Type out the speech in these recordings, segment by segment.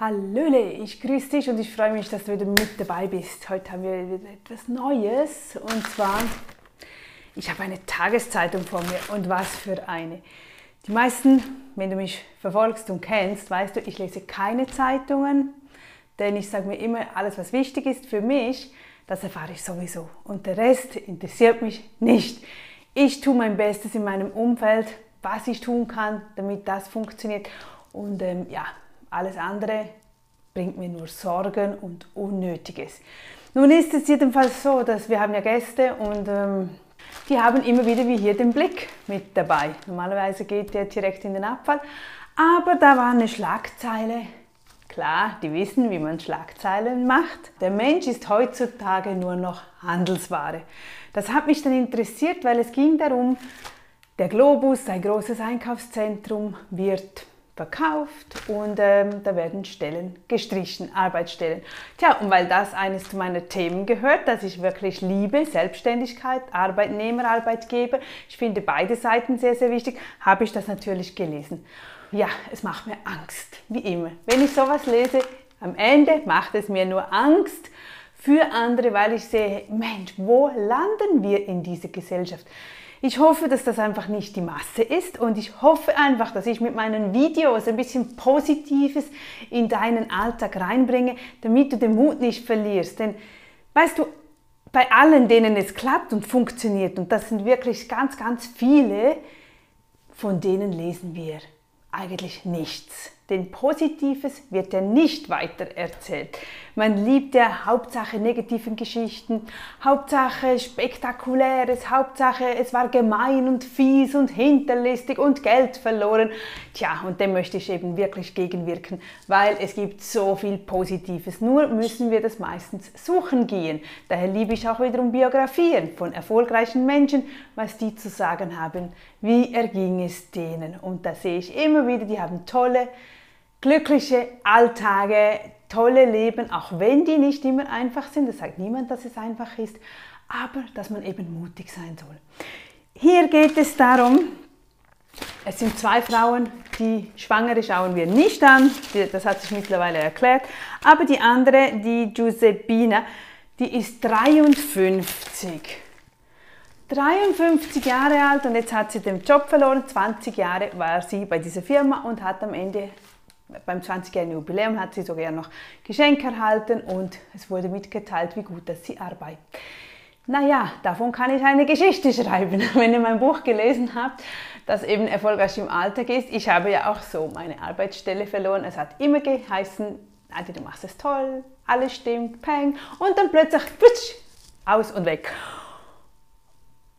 Hallöle, ich grüße dich und ich freue mich, dass du wieder mit dabei bist. Heute haben wir wieder etwas Neues und zwar, ich habe eine Tageszeitung vor mir und was für eine. Die meisten, wenn du mich verfolgst und kennst, weißt du, ich lese keine Zeitungen, denn ich sage mir immer, alles was wichtig ist für mich, das erfahre ich sowieso und der Rest interessiert mich nicht. Ich tue mein Bestes in meinem Umfeld, was ich tun kann, damit das funktioniert und ähm, ja, alles andere bringt mir nur Sorgen und Unnötiges. Nun ist es jedenfalls so, dass wir haben ja Gäste und ähm, die haben immer wieder wie hier den Blick mit dabei. Normalerweise geht der direkt in den Abfall, aber da war eine Schlagzeile. Klar, die wissen, wie man Schlagzeilen macht. Der Mensch ist heutzutage nur noch Handelsware. Das hat mich dann interessiert, weil es ging darum, der Globus, ein großes Einkaufszentrum, wird verkauft und ähm, da werden Stellen gestrichen, Arbeitsstellen. Tja, und weil das eines meiner Themen gehört, das ich wirklich liebe, Selbstständigkeit, Arbeitnehmer, Arbeitgeber, ich finde beide Seiten sehr, sehr wichtig, habe ich das natürlich gelesen. Ja, es macht mir Angst, wie immer. Wenn ich sowas lese, am Ende macht es mir nur Angst für andere, weil ich sehe, Mensch, wo landen wir in dieser Gesellschaft? Ich hoffe, dass das einfach nicht die Masse ist und ich hoffe einfach, dass ich mit meinen Videos ein bisschen Positives in deinen Alltag reinbringe, damit du den Mut nicht verlierst. Denn weißt du, bei allen, denen es klappt und funktioniert, und das sind wirklich ganz, ganz viele, von denen lesen wir eigentlich nichts. Denn Positives wird ja nicht weiter erzählt. Man liebt ja Hauptsache negativen Geschichten, Hauptsache spektakuläres, Hauptsache es war gemein und fies und hinterlistig und Geld verloren. Tja, und dem möchte ich eben wirklich gegenwirken, weil es gibt so viel Positives. Nur müssen wir das meistens suchen gehen. Daher liebe ich auch wiederum Biografien von erfolgreichen Menschen, was die zu sagen haben, wie erging es denen. Und da sehe ich immer wieder, die haben tolle, glückliche Alltage, tolle Leben, auch wenn die nicht immer einfach sind. Das sagt niemand, dass es einfach ist, aber dass man eben mutig sein soll. Hier geht es darum, es sind zwei Frauen, die Schwangere schauen wir nicht an, das hat sich mittlerweile erklärt, aber die andere, die Giuseppina, die ist 53. 53 Jahre alt und jetzt hat sie den Job verloren. 20 Jahre war sie bei dieser Firma und hat am Ende beim 20-jährigen Jubiläum hat sie sogar noch Geschenk erhalten und es wurde mitgeteilt, wie gut dass sie arbeitet. Naja, davon kann ich eine Geschichte schreiben. Wenn ihr mein Buch gelesen habt, das eben erfolgreich im Alltag ist, ich habe ja auch so meine Arbeitsstelle verloren. Es hat immer geheißen, Adi, du machst es toll, alles stimmt, peng, und dann plötzlich putsch, aus und weg.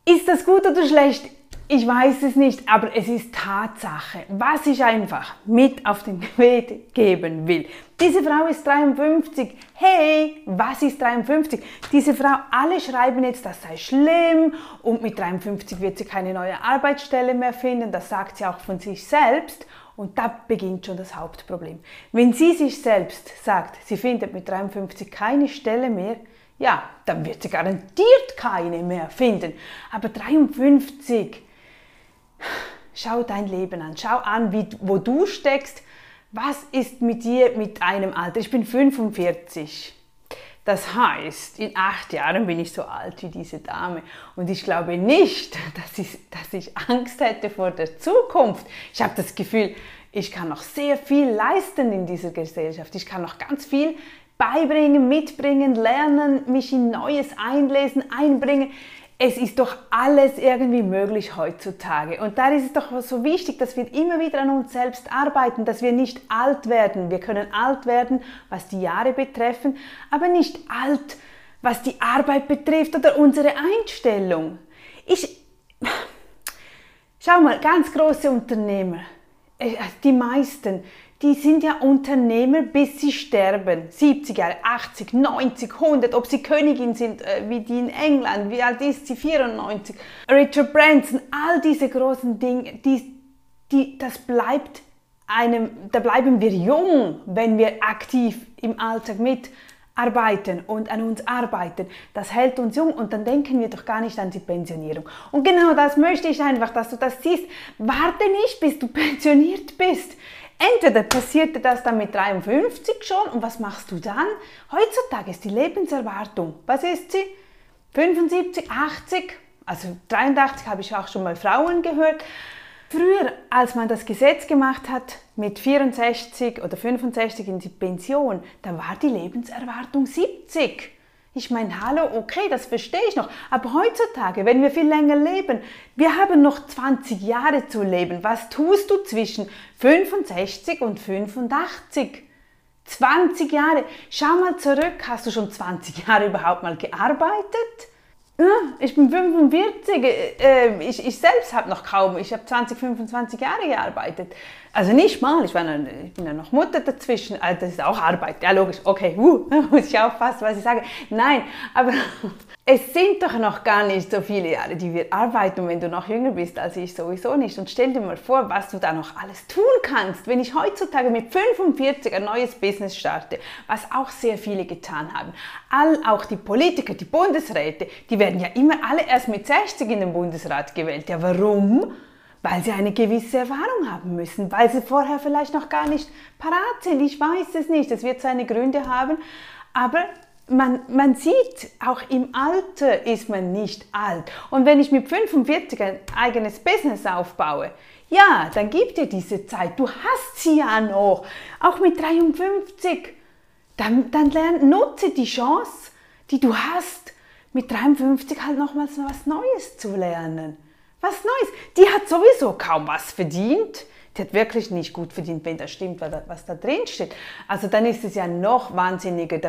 Ist das gut oder schlecht? Ich weiß es nicht, aber es ist Tatsache. Was ich einfach mit auf den Weg geben will. Diese Frau ist 53. Hey, was ist 53? Diese Frau, alle schreiben jetzt, das sei schlimm und mit 53 wird sie keine neue Arbeitsstelle mehr finden. Das sagt sie auch von sich selbst. Und da beginnt schon das Hauptproblem. Wenn sie sich selbst sagt, sie findet mit 53 keine Stelle mehr, ja, dann wird sie garantiert keine mehr finden. Aber 53, Schau dein Leben an. Schau an, wie, wo du steckst. Was ist mit dir mit einem Alter? Ich bin 45. Das heißt, in acht Jahren bin ich so alt wie diese Dame. Und ich glaube nicht, dass ich, dass ich Angst hätte vor der Zukunft. Ich habe das Gefühl, ich kann noch sehr viel leisten in dieser Gesellschaft. Ich kann noch ganz viel beibringen, mitbringen, lernen, mich in Neues einlesen, einbringen es ist doch alles irgendwie möglich heutzutage. Und da ist es doch so wichtig, dass wir immer wieder an uns selbst arbeiten, dass wir nicht alt werden. Wir können alt werden, was die Jahre betreffen, aber nicht alt, was die Arbeit betrifft oder unsere Einstellung. Ich, schau mal, ganz große Unternehmer, äh, die meisten, die sind ja Unternehmer, bis sie sterben. 70 Jahre, 80, 90, 100, ob sie Königin sind, äh, wie die in England, wie alt ist sie, 94. Richard Branson, all diese großen Dinge, die, die, das bleibt einem, da bleiben wir jung, wenn wir aktiv im Alltag mitarbeiten und an uns arbeiten. Das hält uns jung und dann denken wir doch gar nicht an die Pensionierung. Und genau das möchte ich einfach, dass du das siehst. Warte nicht, bis du pensioniert bist. Entweder passierte das dann mit 53 schon und was machst du dann? Heutzutage ist die Lebenserwartung, was ist sie? 75, 80, also 83 habe ich auch schon mal Frauen gehört. Früher, als man das Gesetz gemacht hat, mit 64 oder 65 in die Pension, da war die Lebenserwartung 70. Ich meine, hallo, okay, das verstehe ich noch. Aber heutzutage, wenn wir viel länger leben, wir haben noch 20 Jahre zu leben. Was tust du zwischen 65 und 85? 20 Jahre. Schau mal zurück, hast du schon 20 Jahre überhaupt mal gearbeitet? Ich bin 45. Äh, ich, ich selbst habe noch kaum, ich habe 20, 25 Jahre gearbeitet. Also nicht mal, ich, war noch, ich bin ja noch Mutter dazwischen, also das ist auch Arbeit. Ja, logisch, okay, uh, muss ich aufpassen, was ich sage. Nein, aber es sind doch noch gar nicht so viele Jahre, die wir arbeiten, wenn du noch jünger bist als ich sowieso nicht. Und stell dir mal vor, was du da noch alles tun kannst, wenn ich heutzutage mit 45 ein neues Business starte, was auch sehr viele getan haben. All, auch die Politiker, die Bundesräte, die werden ja immer alle erst mit 60 in den Bundesrat gewählt. Ja, warum? Weil sie eine gewisse Erfahrung haben müssen, weil sie vorher vielleicht noch gar nicht parat sind. Ich weiß es nicht, es wird seine Gründe haben, aber man, man sieht, auch im Alter ist man nicht alt. Und wenn ich mit 45 ein eigenes Business aufbaue, ja, dann gibt dir diese Zeit. Du hast sie ja noch, auch mit 53. Dann, dann lern, nutze die Chance, die du hast, mit 53 halt nochmals was Neues zu lernen. Was Neues. Sowieso kaum was verdient die hat wirklich nicht gut verdient, wenn das stimmt, was da drin steht. Also dann ist es ja noch wahnsinniger.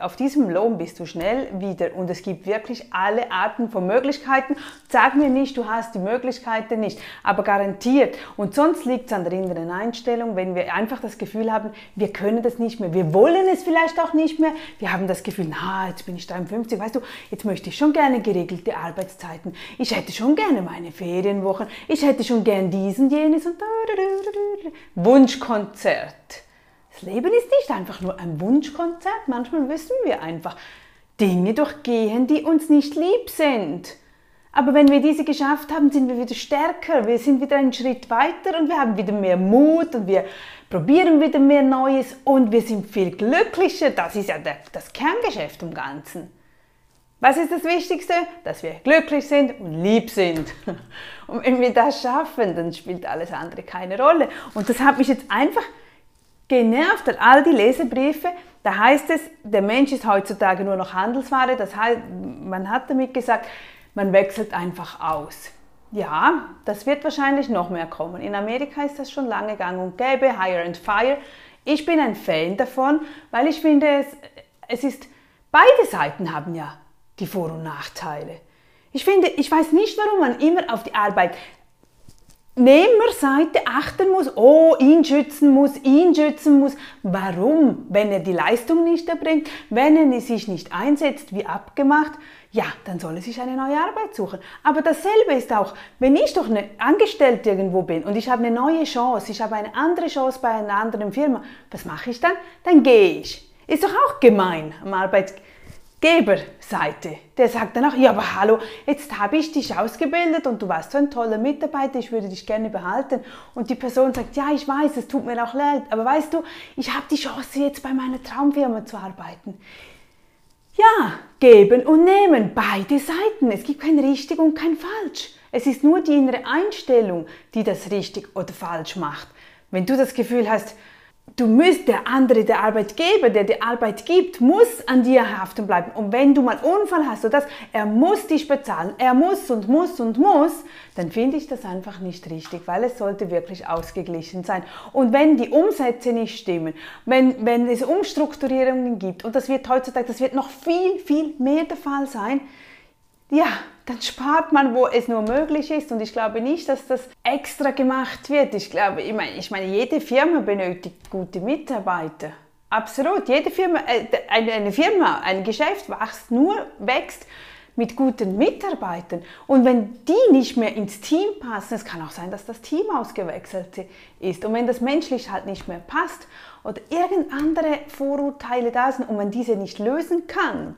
Auf diesem Lohn bist du schnell wieder und es gibt wirklich alle Arten von Möglichkeiten. Sag mir nicht, du hast die Möglichkeiten nicht, aber garantiert. Und sonst liegt es an der inneren Einstellung, wenn wir einfach das Gefühl haben, wir können das nicht mehr, wir wollen es vielleicht auch nicht mehr. Wir haben das Gefühl, na, jetzt bin ich 53, weißt du, jetzt möchte ich schon gerne geregelte Arbeitszeiten. Ich hätte schon gerne meine Ferienwochen. Ich hätte schon gern diesen, jenes und da. Wunschkonzert. Das Leben ist nicht einfach nur ein Wunschkonzert. Manchmal müssen wir einfach Dinge durchgehen, die uns nicht lieb sind. Aber wenn wir diese geschafft haben, sind wir wieder stärker, wir sind wieder einen Schritt weiter und wir haben wieder mehr Mut und wir probieren wieder mehr Neues und wir sind viel glücklicher. Das ist ja das Kerngeschäft im Ganzen. Was ist das Wichtigste? Dass wir glücklich sind und lieb sind. Und wenn wir das schaffen, dann spielt alles andere keine Rolle. Und das hat mich jetzt einfach genervt, all die Lesebriefe, da heißt es, der Mensch ist heutzutage nur noch Handelsware. Das heißt, man hat damit gesagt, man wechselt einfach aus. Ja, das wird wahrscheinlich noch mehr kommen. In Amerika ist das schon lange gang und gäbe, Hire and Fire. Ich bin ein Fan davon, weil ich finde, es, es ist, beide Seiten haben ja die Vor- und Nachteile. Ich finde, ich weiß nicht, warum man immer auf die Arbeitnehmerseite achten muss, oh, ihn schützen muss, ihn schützen muss. Warum? Wenn er die Leistung nicht erbringt, wenn er sich nicht einsetzt, wie abgemacht, ja, dann soll er sich eine neue Arbeit suchen. Aber dasselbe ist auch, wenn ich doch eine Angestellte irgendwo bin und ich habe eine neue Chance, ich habe eine andere Chance bei einer anderen Firma, was mache ich dann? Dann gehe ich. Ist doch auch gemein am Arbeitgeber Geberseite. Der sagt dann auch, ja, aber hallo, jetzt habe ich dich ausgebildet und du warst so ein toller Mitarbeiter, ich würde dich gerne behalten. Und die Person sagt, ja, ich weiß, es tut mir auch leid, aber weißt du, ich habe die Chance, jetzt bei meiner Traumfirma zu arbeiten. Ja, geben und nehmen, beide Seiten. Es gibt kein richtig und kein falsch. Es ist nur die innere Einstellung, die das richtig oder falsch macht. Wenn du das Gefühl hast, du musst, der andere, der Arbeitgeber, der die Arbeit gibt, muss an dir haften bleiben. Und wenn du mal Unfall hast, so dass er muss dich bezahlen, er muss und muss und muss, dann finde ich das einfach nicht richtig, weil es sollte wirklich ausgeglichen sein. Und wenn die Umsätze nicht stimmen, wenn, wenn es Umstrukturierungen gibt, und das wird heutzutage, das wird noch viel, viel mehr der Fall sein, ja, dann spart man, wo es nur möglich ist. Und ich glaube nicht, dass das extra gemacht wird. Ich glaube, ich meine, ich meine jede Firma benötigt gute Mitarbeiter. Absolut. Jede Firma, äh, eine Firma, ein Geschäft wächst nur, wächst mit guten Mitarbeitern. Und wenn die nicht mehr ins Team passen, es kann auch sein, dass das Team ausgewechselt ist. Und wenn das menschlich halt nicht mehr passt oder irgendeine andere Vorurteile da sind und man diese nicht lösen kann,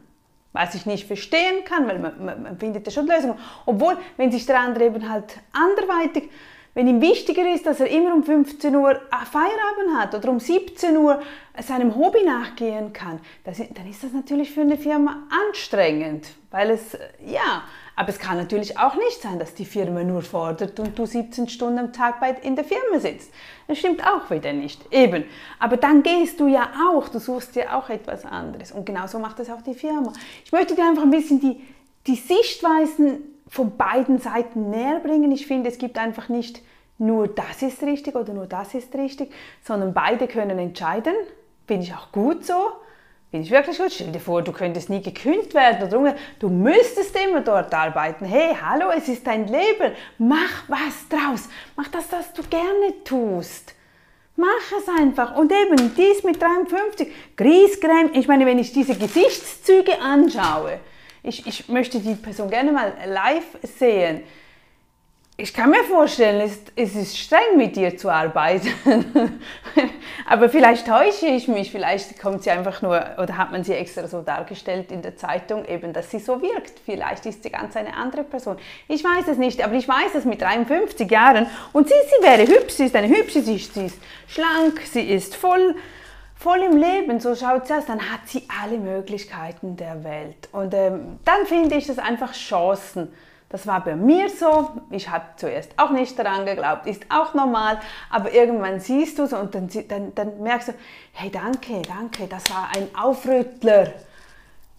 was ich nicht verstehen kann, weil man, man, man findet ja schon Lösungen. Obwohl, wenn sich der andere eben halt anderweitig Wenn ihm wichtiger ist, dass er immer um 15 Uhr Feierabend hat oder um 17 Uhr seinem Hobby nachgehen kann, dann ist das natürlich für eine Firma anstrengend, weil es, ja, aber es kann natürlich auch nicht sein, dass die Firma nur fordert und du 17 Stunden am Tag bei, in der Firma sitzt. Das stimmt auch wieder nicht. Eben. Aber dann gehst du ja auch, du suchst dir auch etwas anderes. Und genauso macht das auch die Firma. Ich möchte dir einfach ein bisschen die, die Sichtweisen von beiden Seiten näher bringen. Ich finde, es gibt einfach nicht nur das ist richtig oder nur das ist richtig, sondern beide können entscheiden. Bin ich auch gut so? Bin ich wirklich gut? Stell dir vor, du könntest nie gekündigt werden oder du müsstest immer dort arbeiten. Hey, hallo, es ist dein Leben. Mach was draus. Mach das, was du gerne tust. Mach es einfach. Und eben dies mit 53, Griesgräm. Ich meine, wenn ich diese Gesichtszüge anschaue, ich, ich möchte die Person gerne mal live sehen. Ich kann mir vorstellen, es, ist streng mit dir zu arbeiten. Aber vielleicht täusche ich mich, vielleicht kommt sie einfach nur, oder hat man sie extra so dargestellt in der Zeitung, eben, dass sie so wirkt. Vielleicht ist sie ganz eine andere Person. Ich weiß es nicht, aber ich weiß es mit 53 Jahren. Und sie, sie wäre hübsch, sie ist eine hübsche, sie ist, sie ist schlank, sie ist voll voll im Leben, so schaut sie aus, dann hat sie alle Möglichkeiten der Welt. Und ähm, dann finde ich das einfach Chancen. Das war bei mir so. Ich habe zuerst auch nicht daran geglaubt, ist auch normal. Aber irgendwann siehst du es und dann, dann, dann merkst du, hey, danke, danke, das war ein Aufrüttler.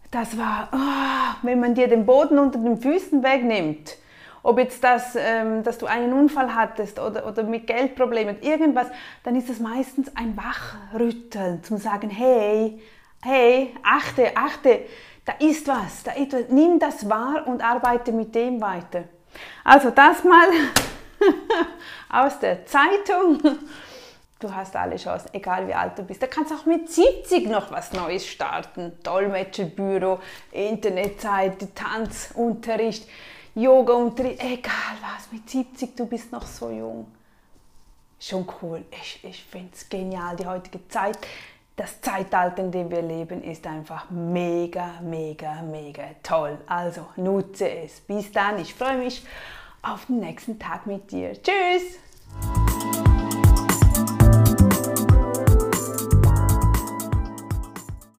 Das war, oh, wenn man dir den Boden unter den Füßen wegnimmt ob jetzt das, ähm, dass du einen Unfall hattest oder, oder mit Geldproblemen, irgendwas, dann ist es meistens ein Wachrütteln, zum sagen, hey, hey, achte, achte, da ist was, da ist was, nimm das wahr und arbeite mit dem weiter. Also das mal aus der Zeitung. Du hast alle Chancen, egal wie alt du bist. Da kannst auch mit 70 noch was Neues starten. Dolmetscherbüro, Internetseite, Tanzunterricht. Yoga Unterricht, egal was, mit 70, du bist noch so jung. Schon cool. Ich, ich finde es genial, die heutige Zeit. Das Zeitalter, in dem wir leben, ist einfach mega, mega, mega toll. Also nutze es. Bis dann, ich freue mich auf den nächsten Tag mit dir. Tschüss!